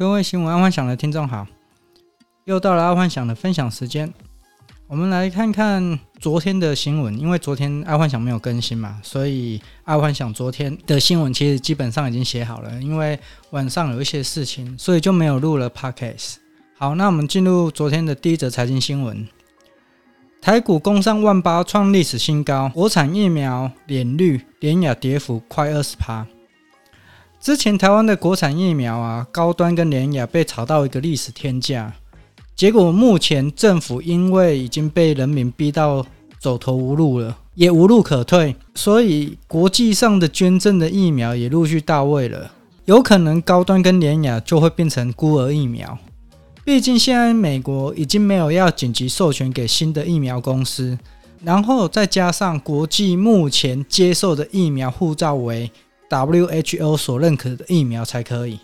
各位新闻爱幻想的听众好，又到了爱幻想的分享时间。我们来看看昨天的新闻，因为昨天爱幻想没有更新嘛，所以爱幻想昨天的新闻其实基本上已经写好了。因为晚上有一些事情，所以就没有录了 podcast。好，那我们进入昨天的第一则财经新闻：台股攻上万八，创历史新高。国产疫苗脸绿，联雅跌幅快二十趴。之前台湾的国产疫苗啊，高端跟联雅被炒到一个历史天价，结果目前政府因为已经被人民逼到走投无路了，也无路可退，所以国际上的捐赠的疫苗也陆续到位了，有可能高端跟联雅就会变成孤儿疫苗。毕竟现在美国已经没有要紧急授权给新的疫苗公司，然后再加上国际目前接受的疫苗护照为。WHO 所认可的疫苗才可以，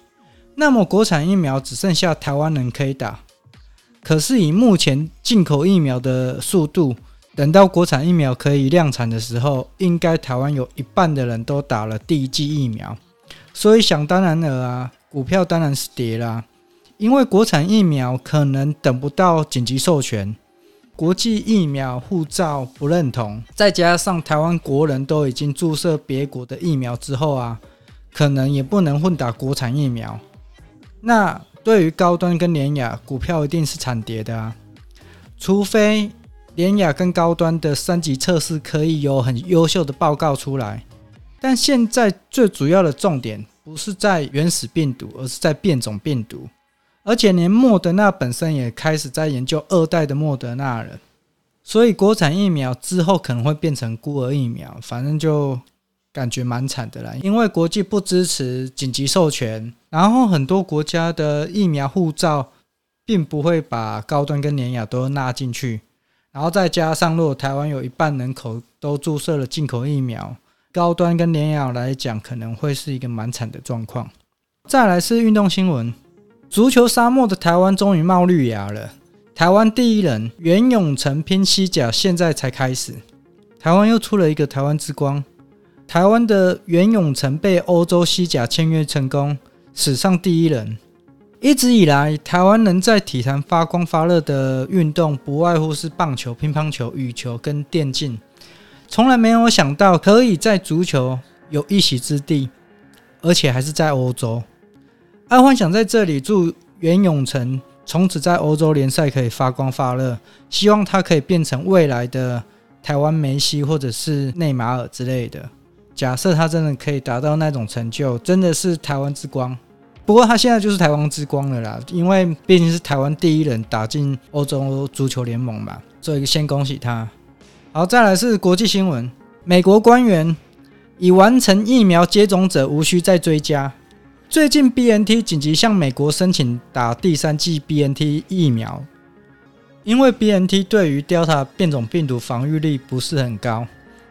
那么国产疫苗只剩下台湾人可以打。可是以目前进口疫苗的速度，等到国产疫苗可以量产的时候，应该台湾有一半的人都打了第一剂疫苗。所以想当然了啊，股票当然是跌啦，因为国产疫苗可能等不到紧急授权。国际疫苗护照不认同，再加上台湾国人都已经注射别国的疫苗之后啊，可能也不能混打国产疫苗。那对于高端跟联雅股票一定是惨跌的啊，除非联雅跟高端的三级测试可以有很优秀的报告出来。但现在最主要的重点不是在原始病毒，而是在变种病毒。而且连莫德纳本身也开始在研究二代的莫德纳了，所以国产疫苗之后可能会变成孤儿疫苗，反正就感觉蛮惨的啦。因为国际不支持紧急授权，然后很多国家的疫苗护照并不会把高端跟联雅都纳进去，然后再加上如果台湾有一半人口都注射了进口疫苗，高端跟联雅来讲可能会是一个蛮惨的状况。再来是运动新闻。足球沙漠的台湾终于冒绿芽了。台湾第一人袁永成拼西甲，现在才开始。台湾又出了一个台湾之光。台湾的袁永成被欧洲西甲签约成功，史上第一人。一直以来，台湾人在体坛发光发热的运动，不外乎是棒球、乒乓球、羽球跟电竞，从来没有想到可以在足球有一席之地，而且还是在欧洲。爱幻想在这里祝袁永成从此在欧洲联赛可以发光发热，希望他可以变成未来的台湾梅西或者是内马尔之类的。假设他真的可以达到那种成就，真的是台湾之光。不过他现在就是台湾之光了啦，因为毕竟是台湾第一人打进欧洲足球联盟嘛，所以先恭喜他。好，再来是国际新闻，美国官员已完成疫苗接种者无需再追加。最近，BNT 紧急向美国申请打第三剂 BNT 疫苗，因为 BNT 对于 Delta 变种病毒防御力不是很高，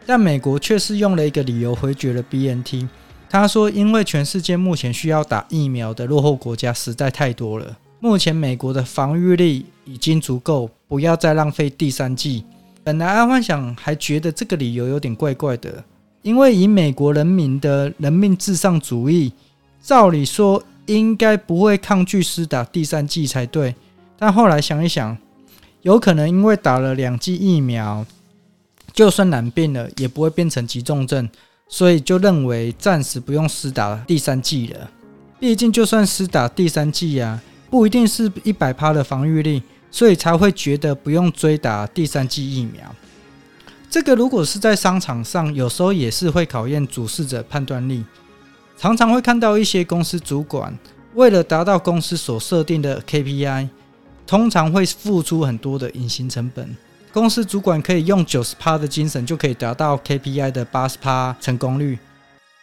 但美国却是用了一个理由回绝了 BNT。他说，因为全世界目前需要打疫苗的落后国家实在太多了，目前美国的防御力已经足够，不要再浪费第三剂。本来阿幻想还觉得这个理由有点怪怪的，因为以美国人民的人命至上主义。照理说应该不会抗拒施打第三剂才对，但后来想一想，有可能因为打了两剂疫苗，就算染病了也不会变成急重症，所以就认为暂时不用施打第三剂了。毕竟就算施打第三剂啊，不一定是一百趴的防御力，所以才会觉得不用追打第三剂疫苗。这个如果是在商场上，有时候也是会考验主事者判断力。常常会看到一些公司主管为了达到公司所设定的 KPI，通常会付出很多的隐形成本。公司主管可以用九十趴的精神就可以达到 KPI 的八十趴成功率，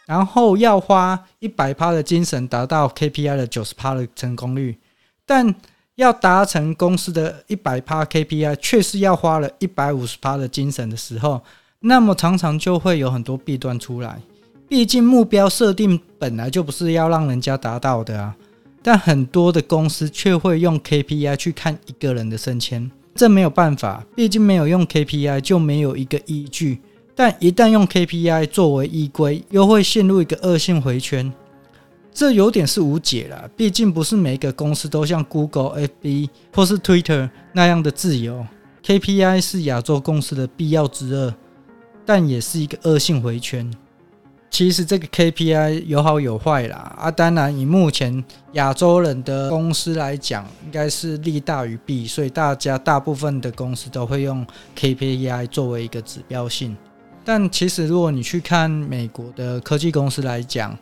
然后要花一百趴的精神达到 KPI 的九十趴的成功率，但要达成公司的一百趴 KPI，却是要花了一百五十趴的精神的时候，那么常常就会有很多弊端出来。毕竟目标设定本来就不是要让人家达到的啊，但很多的公司却会用 KPI 去看一个人的升迁，这没有办法，毕竟没有用 KPI 就没有一个依据，但一旦用 KPI 作为依归，又会陷入一个恶性回圈。这有点是无解了，毕竟不是每一个公司都像 Google、FB 或是 Twitter 那样的自由。KPI 是亚洲公司的必要之二，但也是一个恶性回圈。其实这个 KPI 有好有坏啦啊，当然以目前亚洲人的公司来讲，应该是利大于弊，所以大家大部分的公司都会用 KPI 作为一个指标性。但其实如果你去看美国的科技公司来讲，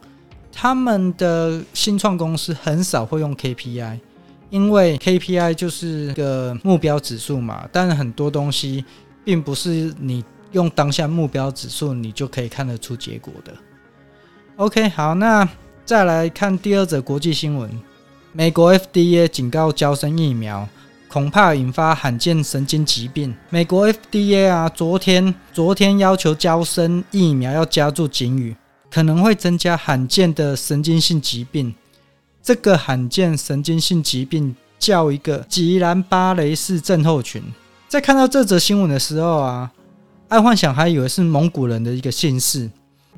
他们的新创公司很少会用 KPI，因为 KPI 就是个目标指数嘛，但很多东西并不是你。用当下目标指数，你就可以看得出结果的。OK，好，那再来看第二则国际新闻：美国 FDA 警告娇生疫苗恐怕引发罕见神经疾病。美国 FDA 啊，昨天昨天要求娇生疫苗要加注警语，可能会增加罕见的神经性疾病。这个罕见神经性疾病叫一个吉兰巴雷氏症候群。在看到这则新闻的时候啊。爱幻想还以为是蒙古人的一个姓氏，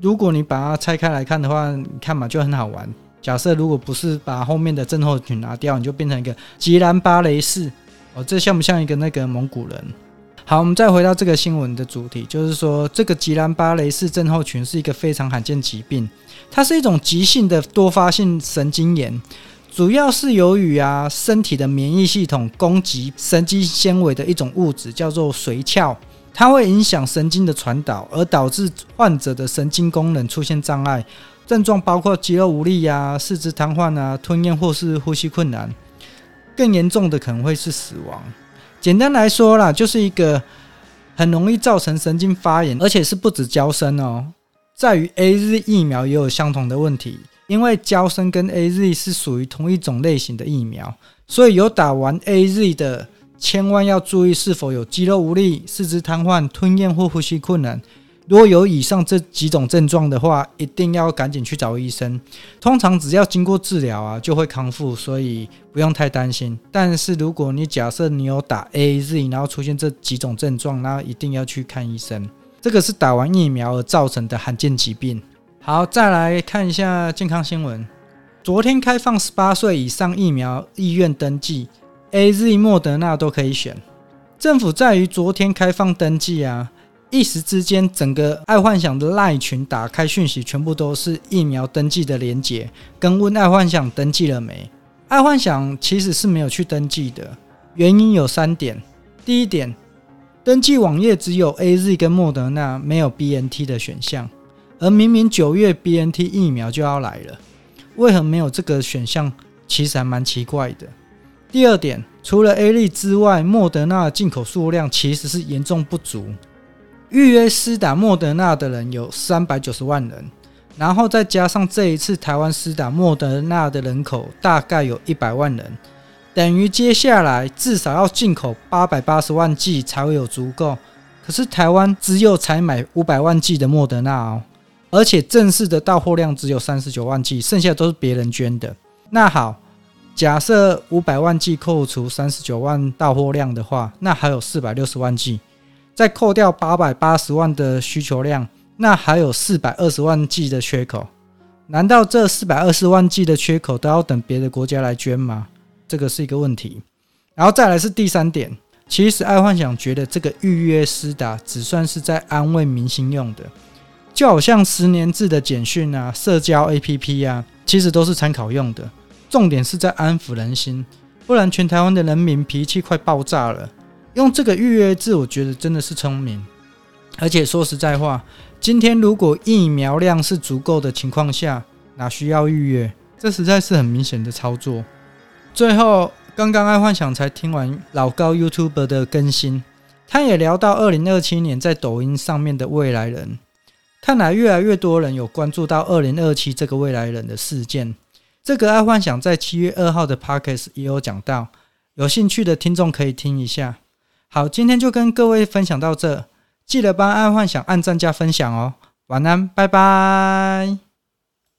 如果你把它拆开来看的话，你看嘛，就很好玩。假设如果不是把后面的症候群拿掉，你就变成一个吉兰巴雷氏哦，这像不像一个那个蒙古人？好，我们再回到这个新闻的主题，就是说这个吉兰巴雷氏症候群是一个非常罕见疾病，它是一种急性的多发性神经炎，主要是由于啊身体的免疫系统攻击神经纤维的一种物质，叫做髓鞘。它会影响神经的传导，而导致患者的神经功能出现障碍，症状包括肌肉无力啊、四肢瘫痪啊、吞咽或是呼吸困难，更严重的可能会是死亡。简单来说啦，就是一个很容易造成神经发炎，而且是不止娇生哦，在于 AZ 疫苗也有相同的问题，因为娇生跟 AZ 是属于同一种类型的疫苗，所以有打完 AZ 的。千万要注意是否有肌肉无力、四肢瘫痪、吞咽或呼吸困难。如果有以上这几种症状的话，一定要赶紧去找医生。通常只要经过治疗啊，就会康复，所以不用太担心。但是如果你假设你有打 AZ，然后出现这几种症状，那一定要去看医生。这个是打完疫苗而造成的罕见疾病。好，再来看一下健康新闻。昨天开放十八岁以上疫苗意愿登记。A、Z、莫德纳都可以选。政府在于昨天开放登记啊，一时之间，整个爱幻想的赖群打开讯息，全部都是疫苗登记的连结，跟问爱幻想登记了没？爱幻想其实是没有去登记的，原因有三点。第一点，登记网页只有 A、Z 跟莫德纳，没有 B、N、T 的选项，而明明九月 B、N、T 疫苗就要来了，为何没有这个选项？其实还蛮奇怪的。第二点，除了 A 类之外，莫德纳的进口数量其实是严重不足。预约施打莫德纳的人有三百九十万人，然后再加上这一次台湾施打莫德纳的人口大概有一百万人，等于接下来至少要进口八百八十万剂才会有足够。可是台湾只有才买五百万剂的莫德纳哦，而且正式的到货量只有三十九万剂，剩下都是别人捐的。那好。假设五百万剂扣除三十九万到货量的话，那还有四百六十万剂，再扣掉八百八十万的需求量，那还有四百二十万剂的缺口。难道这四百二十万剂的缺口都要等别的国家来捐吗？这个是一个问题。然后再来是第三点，其实爱幻想觉得这个预约施打只算是在安慰民心用的，就好像十年制的简讯啊、社交 APP 啊，其实都是参考用的。重点是在安抚人心，不然全台湾的人民脾气快爆炸了。用这个预约制，我觉得真的是聪明。而且说实在话，今天如果疫苗量是足够的情况下，哪需要预约？这实在是很明显的操作。最后，刚刚爱幻想才听完老高 YouTube 的更新，他也聊到二零二七年在抖音上面的未来人。看来越来越多人有关注到二零二七这个未来人的事件。这个爱幻想在七月二号的 Podcast 也有讲到，有兴趣的听众可以听一下。好，今天就跟各位分享到这，记得帮爱幻想按赞加分享哦。晚安，拜拜。